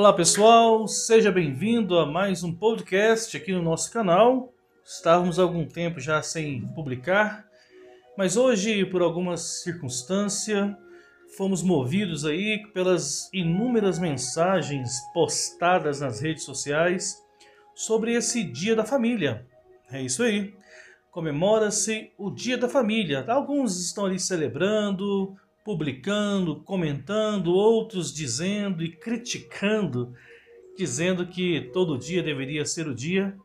Olá pessoal, seja bem-vindo a mais um podcast aqui no nosso canal. Estávamos há algum tempo já sem publicar, mas hoje, por alguma circunstância, fomos movidos aí pelas inúmeras mensagens postadas nas redes sociais sobre esse Dia da Família. É isso aí. Comemora-se o Dia da Família. Alguns estão ali celebrando, publicando, comentando, outros dizendo e criticando, dizendo que todo dia deveria ser o dia.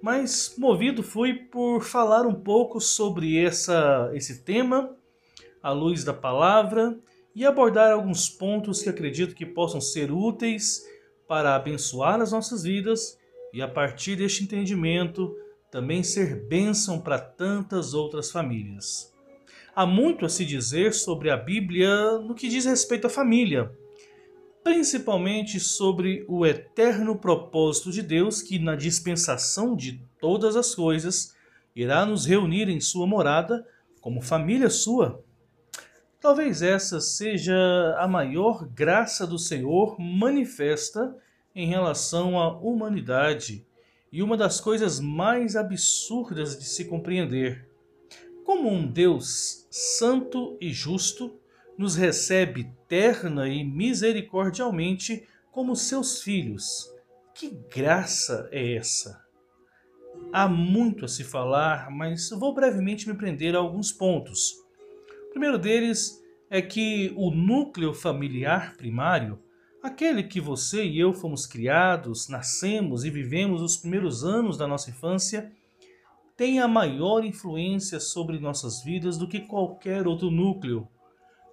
Mas movido fui por falar um pouco sobre essa, esse tema, à luz da palavra, e abordar alguns pontos que acredito que possam ser úteis para abençoar as nossas vidas e, a partir deste entendimento, também ser bênção para tantas outras famílias. Há muito a se dizer sobre a Bíblia no que diz respeito à família, principalmente sobre o eterno propósito de Deus que, na dispensação de todas as coisas, irá nos reunir em Sua morada como família sua. Talvez essa seja a maior graça do Senhor manifesta em relação à humanidade e uma das coisas mais absurdas de se compreender como um Deus santo e justo nos recebe terna e misericordialmente como seus filhos. Que graça é essa? Há muito a se falar, mas vou brevemente me prender a alguns pontos. O primeiro deles é que o núcleo familiar primário, aquele que você e eu fomos criados, nascemos e vivemos os primeiros anos da nossa infância, tem a maior influência sobre nossas vidas do que qualquer outro núcleo.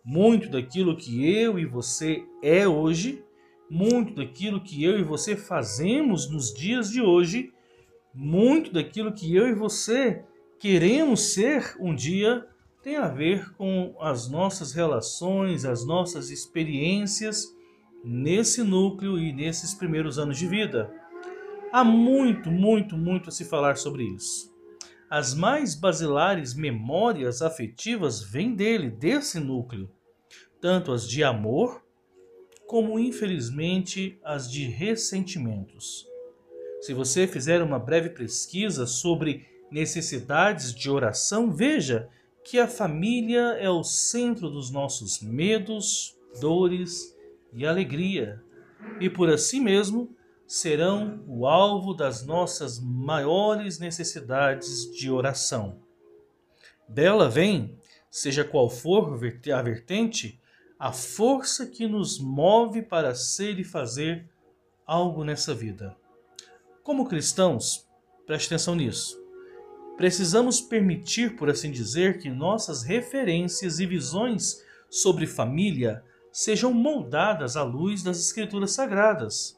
Muito daquilo que eu e você é hoje, muito daquilo que eu e você fazemos nos dias de hoje, muito daquilo que eu e você queremos ser um dia tem a ver com as nossas relações, as nossas experiências nesse núcleo e nesses primeiros anos de vida. Há muito, muito, muito a se falar sobre isso. As mais basilares memórias afetivas vêm dele, desse núcleo, tanto as de amor, como infelizmente as de ressentimentos. Se você fizer uma breve pesquisa sobre necessidades de oração, veja que a família é o centro dos nossos medos, dores e alegria, e por assim mesmo serão o alvo das nossas maiores necessidades de oração. Dela vem, seja qual for a vertente, a força que nos move para ser e fazer algo nessa vida. Como cristãos, preste atenção nisso. Precisamos permitir, por assim dizer, que nossas referências e visões sobre família sejam moldadas à luz das Escrituras Sagradas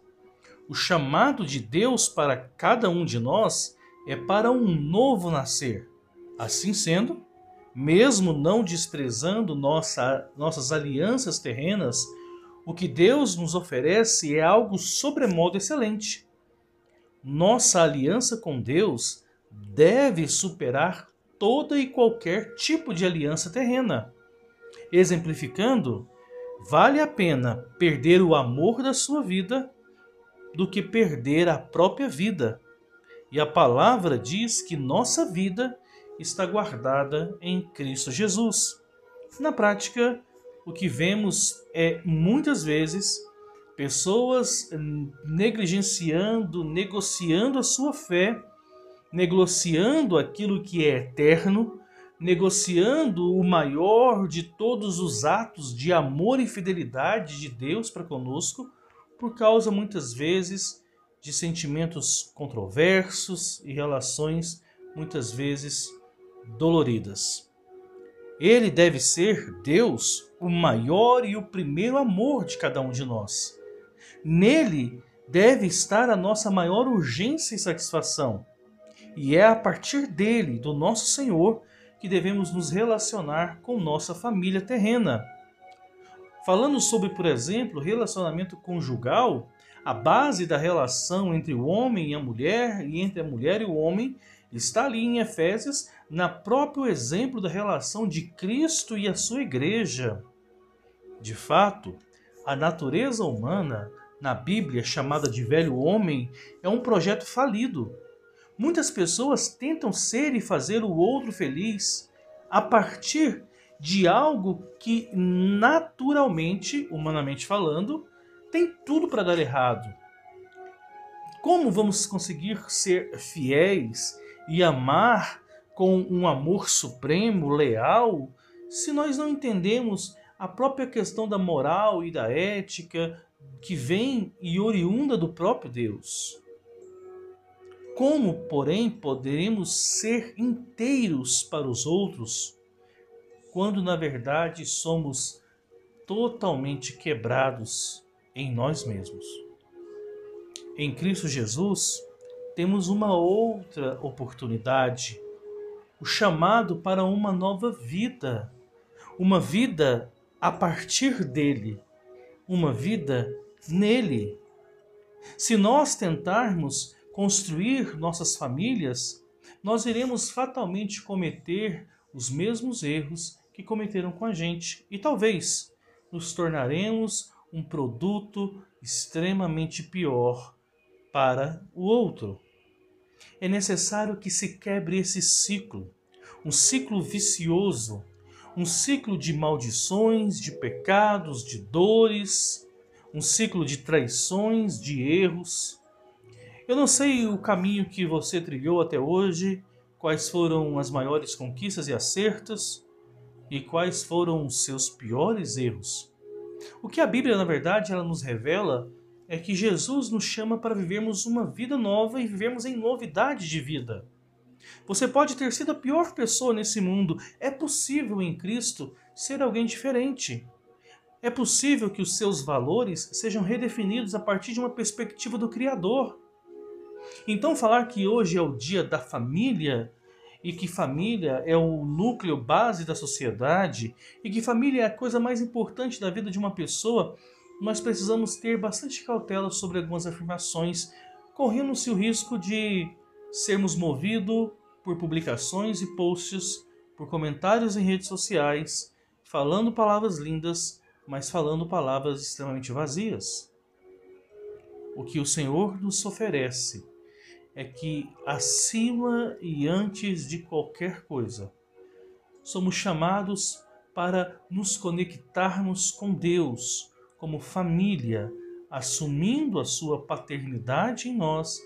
o chamado de Deus para cada um de nós é para um novo nascer. Assim sendo, mesmo não desprezando nossa, nossas alianças terrenas, o que Deus nos oferece é algo sobremodo excelente. Nossa aliança com Deus deve superar toda e qualquer tipo de aliança terrena. Exemplificando, vale a pena perder o amor da sua vida do que perder a própria vida. E a palavra diz que nossa vida está guardada em Cristo Jesus. Na prática, o que vemos é muitas vezes pessoas negligenciando, negociando a sua fé, negociando aquilo que é eterno, negociando o maior de todos os atos de amor e fidelidade de Deus para conosco por causa muitas vezes de sentimentos controversos e relações muitas vezes doloridas. Ele deve ser, Deus, o maior e o primeiro amor de cada um de nós. Nele deve estar a nossa maior urgência e satisfação. E é a partir dele, do nosso Senhor, que devemos nos relacionar com nossa família terrena. Falando sobre, por exemplo, relacionamento conjugal, a base da relação entre o homem e a mulher e entre a mulher e o homem está ali em Efésios, na próprio exemplo da relação de Cristo e a sua igreja. De fato, a natureza humana, na Bíblia chamada de velho homem, é um projeto falido. Muitas pessoas tentam ser e fazer o outro feliz a partir de algo que naturalmente, humanamente falando, tem tudo para dar errado. Como vamos conseguir ser fiéis e amar com um amor supremo, leal, se nós não entendemos a própria questão da moral e da ética que vem e oriunda do próprio Deus? Como, porém, poderemos ser inteiros para os outros quando na verdade somos totalmente quebrados em nós mesmos? Em Cristo Jesus, temos uma outra oportunidade, o chamado para uma nova vida, uma vida a partir dele, uma vida nele. Se nós tentarmos construir nossas famílias, nós iremos fatalmente cometer os mesmos erros que cometeram com a gente e talvez nos tornaremos um produto extremamente pior para o outro. É necessário que se quebre esse ciclo, um ciclo vicioso, um ciclo de maldições, de pecados, de dores, um ciclo de traições, de erros eu não sei o caminho que você trilhou até hoje, quais foram as maiores conquistas e acertos e quais foram os seus piores erros. O que a Bíblia, na verdade, ela nos revela é que Jesus nos chama para vivermos uma vida nova e vivermos em novidade de vida. Você pode ter sido a pior pessoa nesse mundo, é possível em Cristo ser alguém diferente. É possível que os seus valores sejam redefinidos a partir de uma perspectiva do Criador. Então, falar que hoje é o dia da família e que família é o núcleo base da sociedade e que família é a coisa mais importante da vida de uma pessoa, nós precisamos ter bastante cautela sobre algumas afirmações, correndo-se o risco de sermos movidos por publicações e posts, por comentários em redes sociais, falando palavras lindas, mas falando palavras extremamente vazias. O que o Senhor nos oferece é que acima e antes de qualquer coisa, somos chamados para nos conectarmos com Deus como família, assumindo a sua paternidade em nós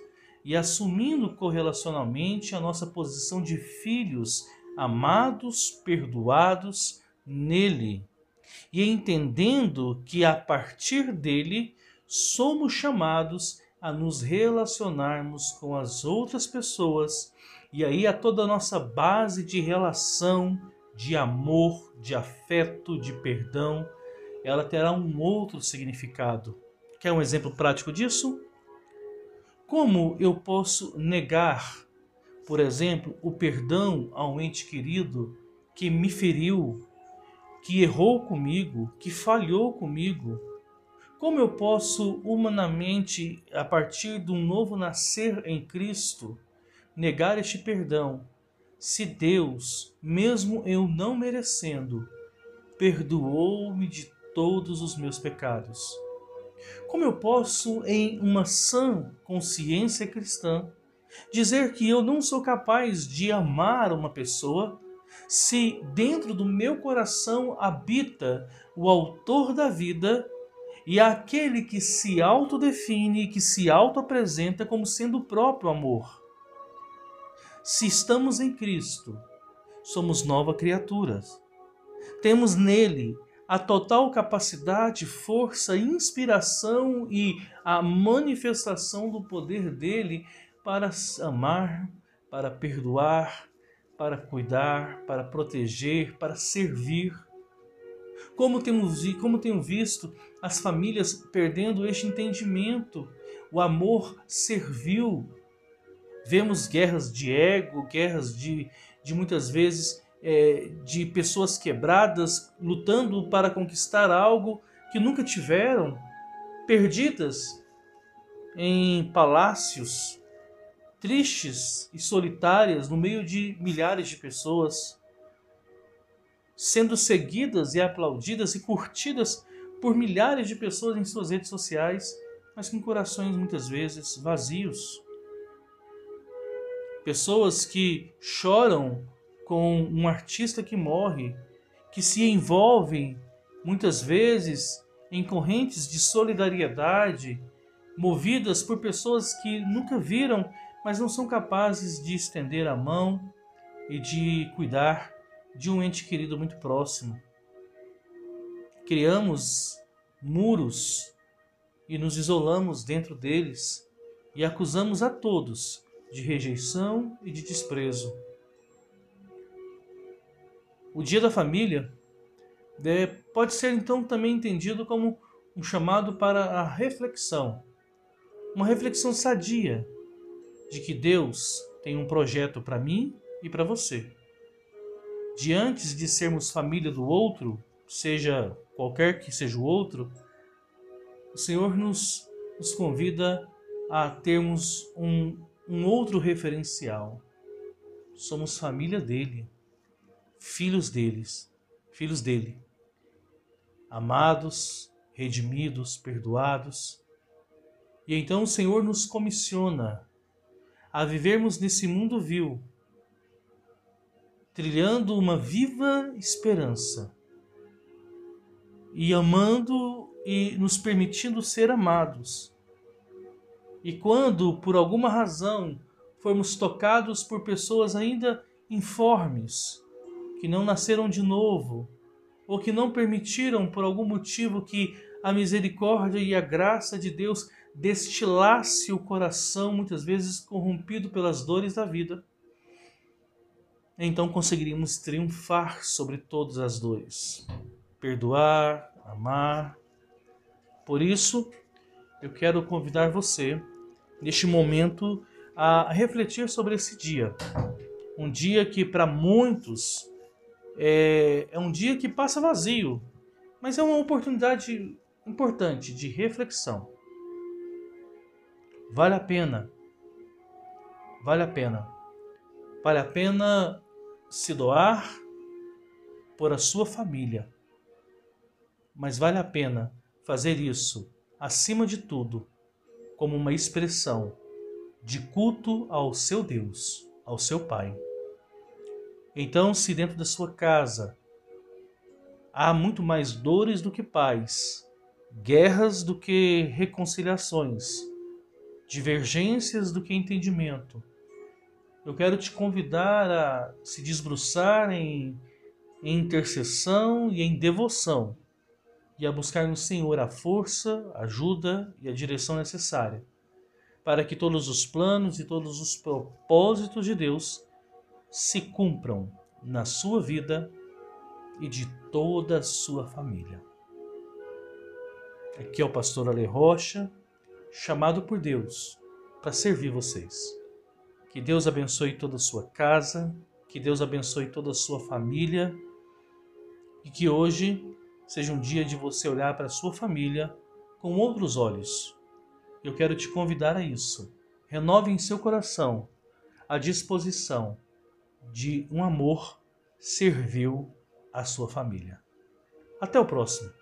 e assumindo correlacionalmente a nossa posição de filhos amados, perdoados nele, e entendendo que a partir dele somos chamados a nos relacionarmos com as outras pessoas e aí a toda a nossa base de relação, de amor, de afeto, de perdão, ela terá um outro significado. Quer um exemplo prático disso? Como eu posso negar, por exemplo, o perdão a um ente querido que me feriu, que errou comigo, que falhou comigo, como eu posso humanamente, a partir de um novo nascer em Cristo, negar este perdão, se Deus, mesmo eu não merecendo, perdoou-me de todos os meus pecados? Como eu posso, em uma sã consciência cristã, dizer que eu não sou capaz de amar uma pessoa se dentro do meu coração habita o Autor da vida e aquele que se autodefine e que se autoapresenta como sendo o próprio amor. Se estamos em Cristo, somos nova criatura. Temos nele a total capacidade, força, inspiração e a manifestação do poder dele para amar, para perdoar, para cuidar, para proteger, para servir Como temos como tenho visto as famílias perdendo este entendimento, o amor servil. Vemos guerras de ego, guerras de, de muitas vezes é, de pessoas quebradas lutando para conquistar algo que nunca tiveram, perdidas em palácios, tristes e solitárias no meio de milhares de pessoas, sendo seguidas e aplaudidas e curtidas por milhares de pessoas em suas redes sociais, mas com corações muitas vezes vazios. Pessoas que choram com um artista que morre, que se envolvem muitas vezes em correntes de solidariedade, movidas por pessoas que nunca viram mas não são capazes de estender a mão e de cuidar de um ente querido muito próximo. Criamos muros e nos isolamos dentro deles e acusamos a todos de rejeição e de desprezo. O Dia da Família pode ser então também entendido como um chamado para a reflexão, uma reflexão sadia de que Deus tem um projeto para mim e para você. De antes de sermos família do outro, seja qualquer que seja o outro, o Senhor nos, nos convida a termos um, um outro referencial. Somos família dele, filhos deles, filhos dele, amados, redimidos, perdoados. E então o Senhor nos comissiona a vivermos nesse mundo vil, trilhando uma viva esperança e amando e nos permitindo ser amados. E quando, por alguma razão, formos tocados por pessoas ainda informes, que não nasceram de novo, ou que não permitiram, por algum motivo, que a misericórdia e a graça de Deus destilasse o coração, muitas vezes corrompido pelas dores da vida, então conseguiríamos triunfar sobre todas as dores, perdoar, amar. Por isso, eu quero convidar você, neste momento, a refletir sobre esse dia. Um dia que, para muitos, é, é um dia que passa vazio, mas é uma oportunidade importante de reflexão Vale a pena. Vale a pena. Vale a pena se doar por a sua família. Mas vale a pena fazer isso, acima de tudo, como uma expressão de culto ao seu Deus, ao seu Pai. Então, se dentro da sua casa há muito mais dores do que paz, guerras do que reconciliações, divergências do que entendimento. Eu quero te convidar a se desbruçar em, em intercessão e em devoção e a buscar no Senhor a força, ajuda e a direção necessária para que todos os planos e todos os propósitos de Deus se cumpram na sua vida e de toda a sua família. Aqui é o pastor Ale Rocha chamado por Deus para servir vocês. Que Deus abençoe toda a sua casa, que Deus abençoe toda a sua família e que hoje seja um dia de você olhar para a sua família com outros olhos. Eu quero te convidar a isso. Renove em seu coração a disposição de um amor servil à sua família. Até o próximo.